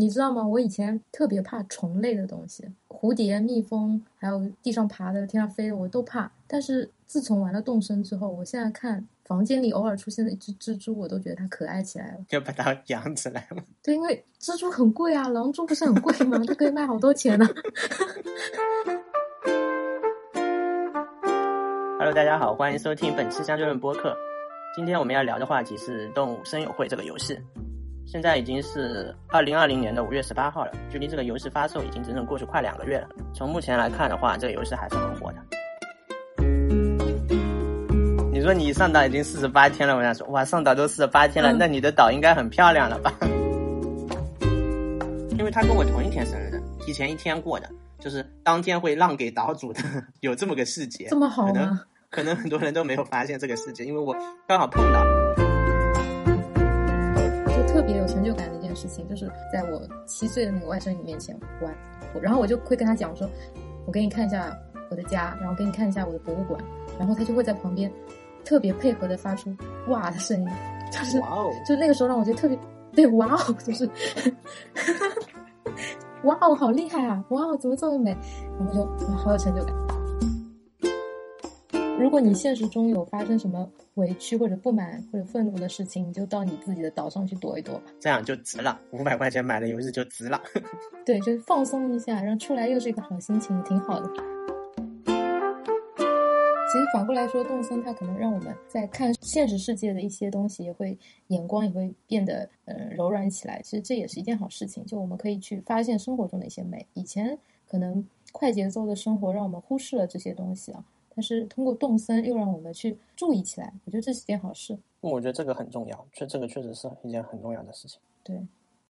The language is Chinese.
你知道吗？我以前特别怕虫类的东西，蝴蝶、蜜蜂，还有地上爬的、天上飞的，我都怕。但是自从玩了动身之后，我现在看房间里偶尔出现的一只蜘蛛，我都觉得它可爱起来了。就把它养起来了。对，因为蜘蛛很贵啊，狼蛛不是很贵吗？它可以卖好多钱呢。Hello，大家好，欢迎收听本期相对论播客。今天我们要聊的话题是《动物森友会》这个游戏。现在已经是二零二零年的五月十八号了，距离这个游戏发售已经整整过去快两个月了。从目前来看的话，这个游戏还是很火的。你说你上岛已经四十八天了，我想说，哇，上岛都四十八天了，嗯那你的岛应该很漂亮了吧？因为他跟我同一天生日的，提前一天过的，就是当天会让给岛主的，有这么个细节。这么好可能吗？可能很多人都没有发现这个细节，因为我刚好碰到。就特别有成就感的一件事情，就是在我七岁的那个外甥女面前玩，我然后我就会跟他讲说，我给你看一下我的家，然后给你看一下我的博物馆，然后他就会在旁边特别配合的发出哇的声音，就是哇哦！就那个时候让我觉得特别对哇哦，就是 哇哦好厉害啊，哇哦怎么这么美，然后就哇好有成就感。如果你现实中有发生什么委屈或者不满或者愤怒的事情，你就到你自己的岛上去躲一躲吧。这样就值了，五百块钱买的游戏就值了。对，就是放松一下，然后出来又是一个好心情，挺好的。其实反过来说，动森它可能让我们在看现实世界的一些东西，也会眼光也会变得呃柔软起来。其实这也是一件好事情，就我们可以去发现生活中的一些美。以前可能快节奏的生活让我们忽视了这些东西啊，但是通过动森又让我们去注意起来。我觉得这是件好事。我觉得这个很重要，确这个确实是一件很重要的事情。对，